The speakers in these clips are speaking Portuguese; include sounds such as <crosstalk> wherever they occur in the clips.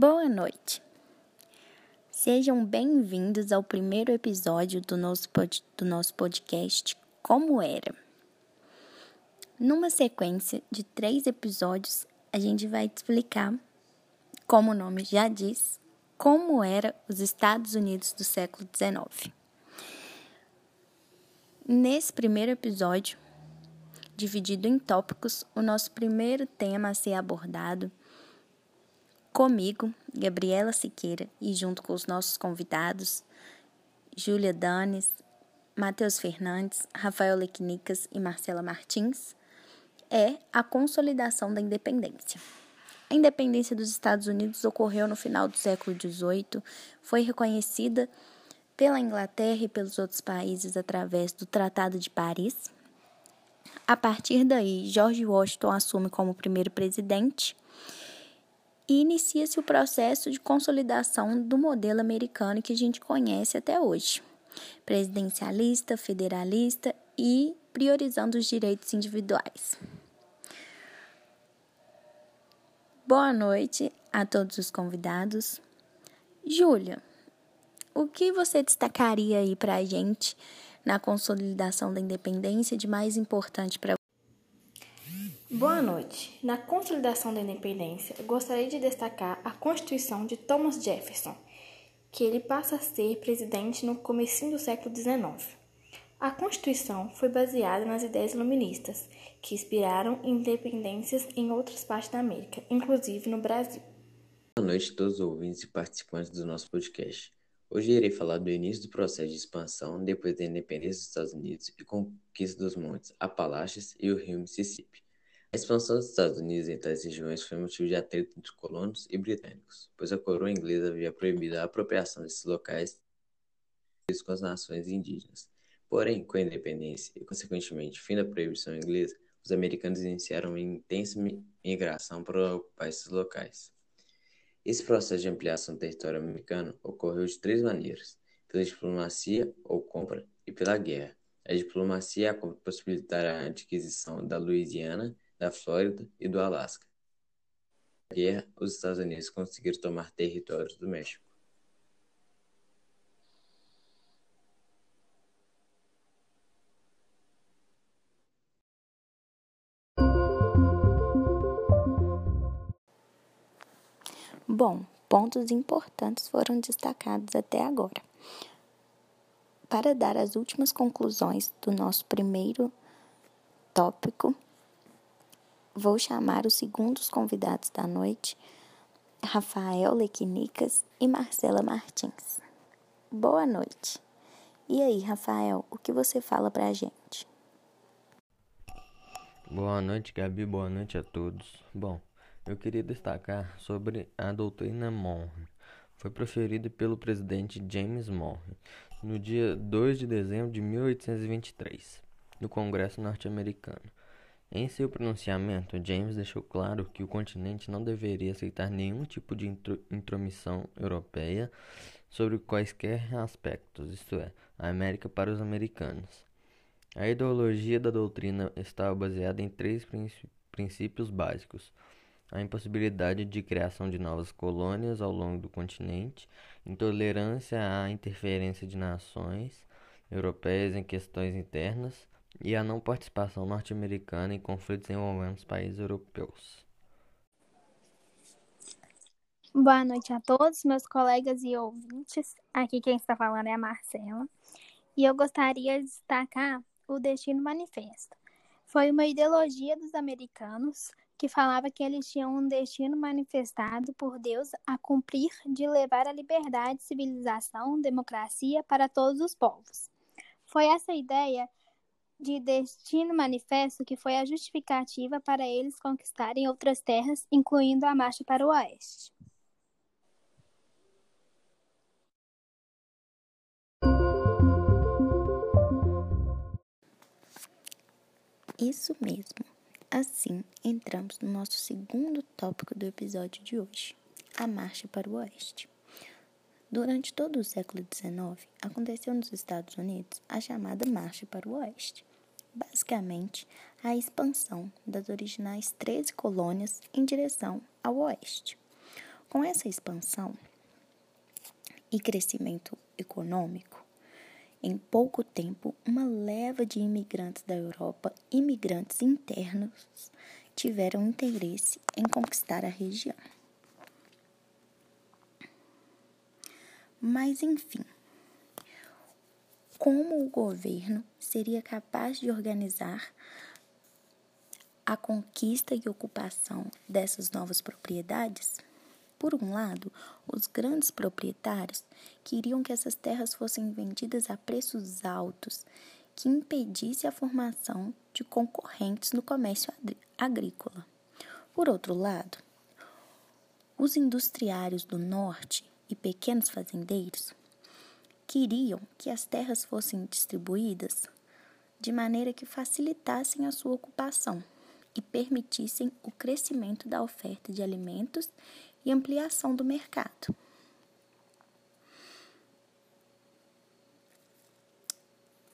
Boa noite. Sejam bem-vindos ao primeiro episódio do nosso, pod do nosso podcast Como Era. Numa sequência de três episódios, a gente vai explicar, como o nome já diz, como era os Estados Unidos do século XIX. Nesse primeiro episódio, dividido em tópicos, o nosso primeiro tema a ser abordado comigo, Gabriela Siqueira, e junto com os nossos convidados, Júlia Danes, Matheus Fernandes, Rafael Lequinicas e Marcela Martins, é a consolidação da independência. A independência dos Estados Unidos ocorreu no final do século XVIII, foi reconhecida pela Inglaterra e pelos outros países através do Tratado de Paris. A partir daí, George Washington assume como primeiro presidente e inicia-se o processo de consolidação do modelo americano que a gente conhece até hoje, presidencialista, federalista e priorizando os direitos individuais. Boa noite a todos os convidados. Júlia, o que você destacaria aí para a gente na consolidação da independência de mais importante para Boa noite. Na consolidação da independência, gostaria de destacar a Constituição de Thomas Jefferson, que ele passa a ser presidente no começo do século XIX. A Constituição foi baseada nas ideias iluministas, que inspiraram independências em outras partes da América, inclusive no Brasil. Boa noite a todos os ouvintes e participantes do nosso podcast. Hoje irei falar do início do processo de expansão depois da independência dos Estados Unidos e conquista dos montes Apalaches e o rio Mississippi. A expansão dos Estados Unidos em tais regiões foi motivo de atrito entre colonos e britânicos, pois a coroa inglesa havia proibido a apropriação desses locais com as nações indígenas. Porém, com a independência e, consequentemente, fim da proibição inglesa, os americanos iniciaram uma intensa migração para ocupar esses locais. Esse processo de ampliação do território americano ocorreu de três maneiras: pela diplomacia ou compra e pela guerra. A diplomacia é possibilitar a adquisição da Louisiana da Flórida e do Alasca. Na guerra, os Estados Unidos conseguiram tomar territórios do México. Bom, pontos importantes foram destacados até agora. Para dar as últimas conclusões do nosso primeiro tópico, Vou chamar os segundos convidados da noite, Rafael Lequinicas e Marcela Martins. Boa noite. E aí, Rafael, o que você fala pra gente? Boa noite, Gabi. Boa noite a todos. Bom, eu queria destacar sobre a doutrina Monroe. Foi proferida pelo presidente James Monroe no dia 2 de dezembro de 1823, no Congresso norte-americano. Em seu pronunciamento, James deixou claro que o continente não deveria aceitar nenhum tipo de intromissão europeia sobre quaisquer aspectos, isto é, a América para os americanos. A ideologia da doutrina estava baseada em três princípios básicos: a impossibilidade de criação de novas colônias ao longo do continente, intolerância à interferência de nações europeias em questões internas e a não participação norte-americana em conflitos envolvendo os países europeus. Boa noite a todos, meus colegas e ouvintes. Aqui quem está falando é a Marcela. E eu gostaria de destacar o Destino Manifesto. Foi uma ideologia dos americanos que falava que eles tinham um destino manifestado por Deus a cumprir de levar a liberdade, civilização, democracia para todos os povos. Foi essa ideia de destino manifesto que foi a justificativa para eles conquistarem outras terras, incluindo a marcha para o oeste. Isso mesmo. Assim, entramos no nosso segundo tópico do episódio de hoje: a marcha para o oeste. Durante todo o século XIX, aconteceu nos Estados Unidos a chamada Marcha para o Oeste basicamente a expansão das originais 13 colônias em direção ao oeste. Com essa expansão e crescimento econômico, em pouco tempo, uma leva de imigrantes da Europa, imigrantes internos, tiveram interesse em conquistar a região. Mas, enfim, como o governo seria capaz de organizar a conquista e ocupação dessas novas propriedades? Por um lado, os grandes proprietários queriam que essas terras fossem vendidas a preços altos, que impedisse a formação de concorrentes no comércio agrícola. Por outro lado, os industriários do norte e pequenos fazendeiros queriam que as terras fossem distribuídas de maneira que facilitassem a sua ocupação e permitissem o crescimento da oferta de alimentos e ampliação do mercado.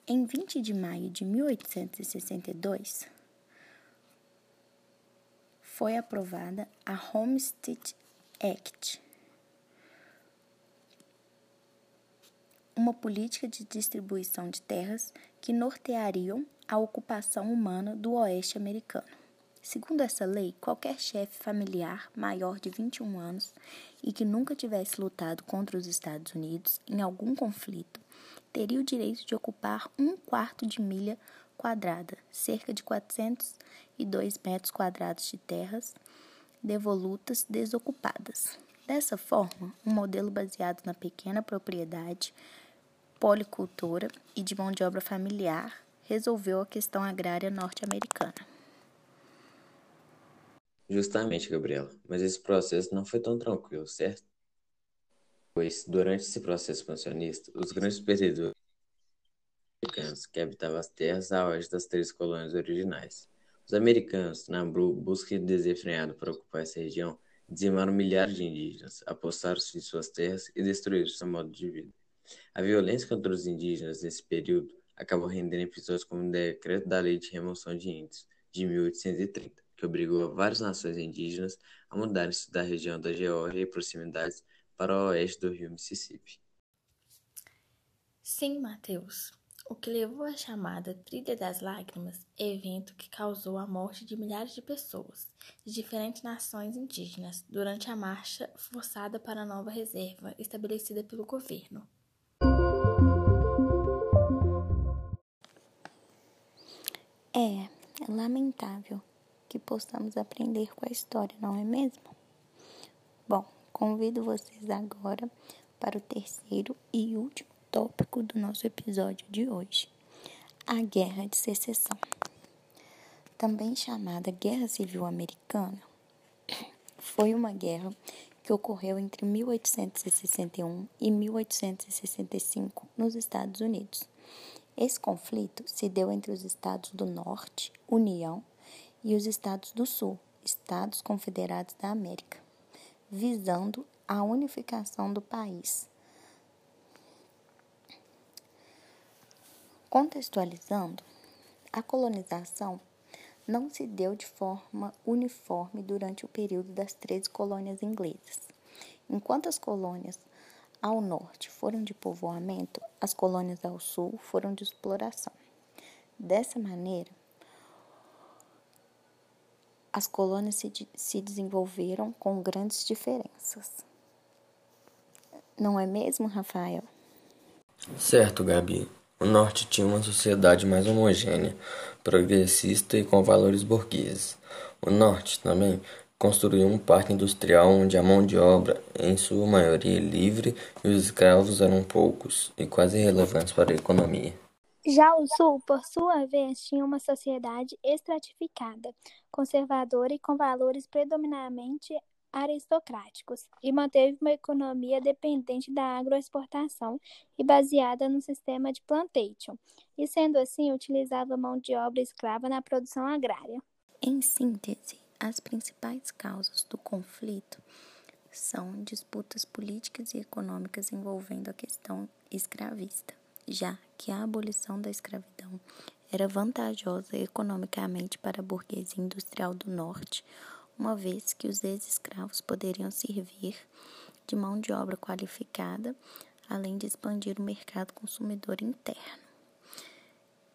Em 20 de maio de 1862, foi aprovada a Homestead Act, uma política de distribuição de terras que norteariam a ocupação humana do oeste americano. Segundo essa lei, qualquer chefe familiar maior de 21 anos e que nunca tivesse lutado contra os Estados Unidos em algum conflito teria o direito de ocupar um quarto de milha quadrada, cerca de 402 metros quadrados de terras devolutas desocupadas. Dessa forma, um modelo baseado na pequena propriedade, policultura e de mão de obra familiar resolveu a questão agrária norte-americana. Justamente, Gabriela, mas esse processo não foi tão tranquilo, certo? Pois, durante esse processo expansionista, os grandes perdedores americanos que habitavam as terras a oeste das três colônias originais. Os americanos, na busca desenfreada para ocupar essa região, dizimaram milhares de indígenas, apostaram-se em suas terras e destruíram seu modo de vida. A violência contra os indígenas nesse período acabou rendendo episódios como o Decreto da Lei de Remoção de Índios, de 1830 que obrigou várias nações indígenas a mudarem-se da região da Geórgia e proximidades para o oeste do rio Mississippi. Sim, Mateus. O que levou à chamada Trilha das Lágrimas, evento que causou a morte de milhares de pessoas de diferentes nações indígenas durante a marcha forçada para a nova reserva estabelecida pelo governo. É lamentável que possamos aprender com a história, não é mesmo? Bom, convido vocês agora para o terceiro e último tópico do nosso episódio de hoje: a Guerra de Secessão. Também chamada Guerra Civil Americana, <coughs> foi uma guerra que ocorreu entre 1861 e 1865 nos Estados Unidos. Esse conflito se deu entre os estados do Norte, União, e os Estados do Sul, Estados Confederados da América, visando a unificação do país. Contextualizando, a colonização não se deu de forma uniforme durante o período das 13 colônias inglesas. Enquanto as colônias ao norte foram de povoamento, as colônias ao sul foram de exploração. Dessa maneira, as colônias se, se desenvolveram com grandes diferenças. Não é mesmo, Rafael? Certo, Gabi. O norte tinha uma sociedade mais homogênea, progressista e com valores burgueses. O norte também construiu um parque industrial onde a mão de obra, em sua maioria livre, e os escravos eram poucos e quase irrelevantes para a economia. Já o Sul, por sua vez, tinha uma sociedade estratificada, conservadora e com valores predominantemente aristocráticos, e manteve uma economia dependente da agroexportação e baseada no sistema de plantation, e sendo assim utilizava mão de obra escrava na produção agrária. Em síntese, as principais causas do conflito são disputas políticas e econômicas envolvendo a questão escravista já que a abolição da escravidão era vantajosa economicamente para a burguesia industrial do Norte, uma vez que os ex-escravos poderiam servir de mão de obra qualificada, além de expandir o mercado consumidor interno,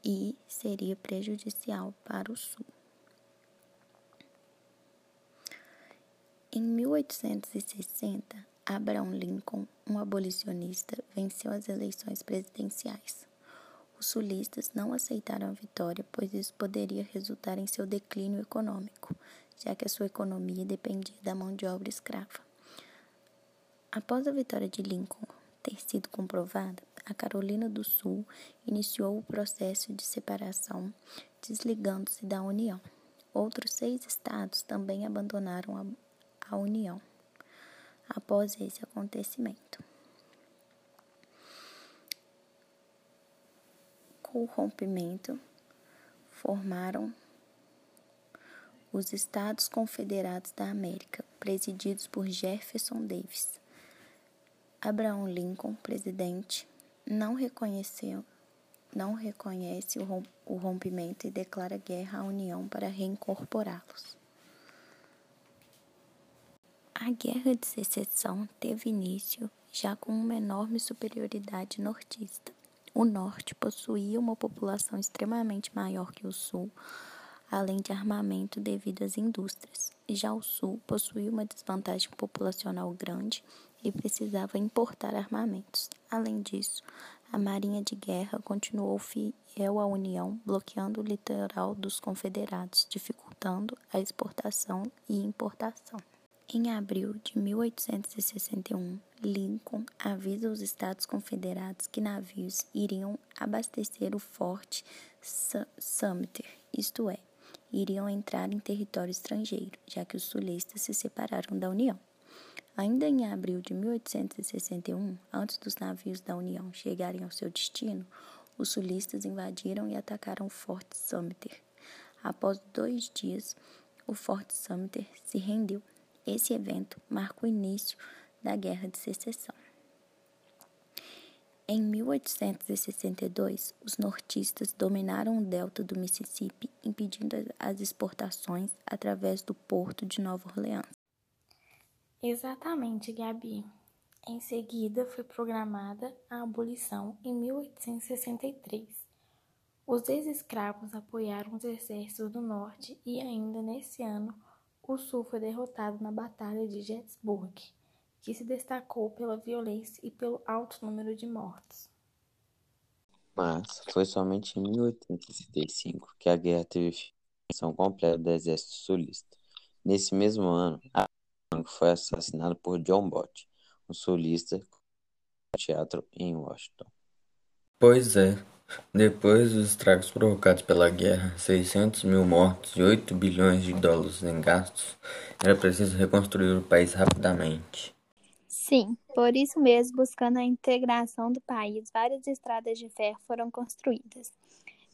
e seria prejudicial para o Sul. Em 1860, Abraham Lincoln, um abolicionista, venceu as eleições presidenciais. Os sulistas não aceitaram a vitória, pois isso poderia resultar em seu declínio econômico, já que a sua economia dependia da mão de obra escrava. Após a vitória de Lincoln ter sido comprovada, a Carolina do Sul iniciou o processo de separação, desligando-se da União. Outros seis estados também abandonaram a, a União após esse acontecimento. Com o rompimento, formaram os Estados Confederados da América, presididos por Jefferson Davis. Abraham Lincoln, presidente, não reconheceu não reconhece o rompimento e declara guerra à União para reincorporá-los. A Guerra de Secessão teve início já com uma enorme superioridade nortista. O norte possuía uma população extremamente maior que o sul, além de armamento devido às indústrias. Já o sul possuía uma desvantagem populacional grande e precisava importar armamentos. Além disso, a Marinha de Guerra continuou fiel à União, bloqueando o litoral dos Confederados, dificultando a exportação e importação. Em abril de 1861, Lincoln avisa os Estados Confederados que navios iriam abastecer o Forte Sumter, isto é, iriam entrar em território estrangeiro, já que os sulistas se separaram da União. Ainda em abril de 1861, antes dos navios da União chegarem ao seu destino, os sulistas invadiram e atacaram o Forte Sumter. Após dois dias, o Forte Sumter se rendeu esse evento marca o início da Guerra de Secessão. Em 1862, os nortistas dominaram o delta do Mississippi, impedindo as exportações através do porto de Nova Orleans. Exatamente, Gabi. Em seguida, foi programada a abolição em 1863. Os ex-escravos apoiaram os exércitos do norte e, ainda nesse ano, o Sul foi derrotado na Batalha de Gettysburg, que se destacou pela violência e pelo alto número de mortos. Mas foi somente em 1865 que a guerra teve fim completa do exército sulista. Nesse mesmo ano, a foi assassinado por John Bott, um sulista teatro em Washington. Pois é, depois dos estragos provocados pela guerra, 600 mil mortos e 8 bilhões de dólares em gastos, era preciso reconstruir o país rapidamente. Sim, por isso mesmo, buscando a integração do país, várias estradas de ferro foram construídas.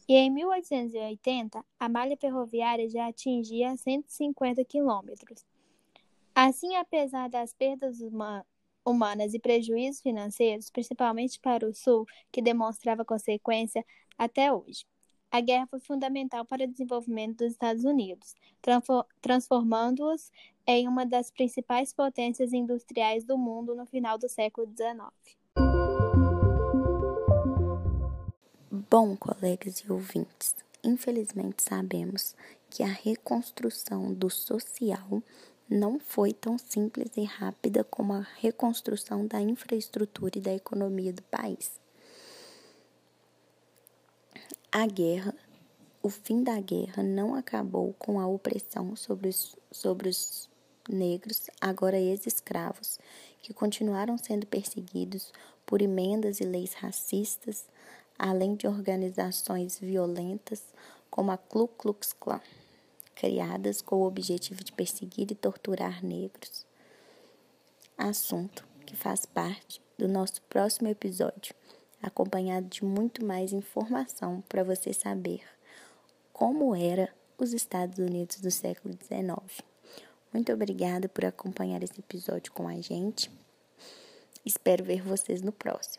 E em 1880, a malha ferroviária já atingia 150 quilômetros. Assim, apesar das perdas humanas e prejuízos financeiros, principalmente para o Sul, que demonstrava consequência até hoje. A guerra foi fundamental para o desenvolvimento dos Estados Unidos, transformando-os em uma das principais potências industriais do mundo no final do século XIX. Bom, colegas e ouvintes, infelizmente sabemos que a reconstrução do social não foi tão simples e rápida como a reconstrução da infraestrutura e da economia do país. A guerra, o fim da guerra não acabou com a opressão sobre os, sobre os negros, agora ex-escravos, que continuaram sendo perseguidos por emendas e leis racistas, além de organizações violentas como a Ku Klux Klan criadas com o objetivo de perseguir e torturar negros. Assunto que faz parte do nosso próximo episódio, acompanhado de muito mais informação para você saber como era os Estados Unidos do século XIX. Muito obrigada por acompanhar esse episódio com a gente. Espero ver vocês no próximo.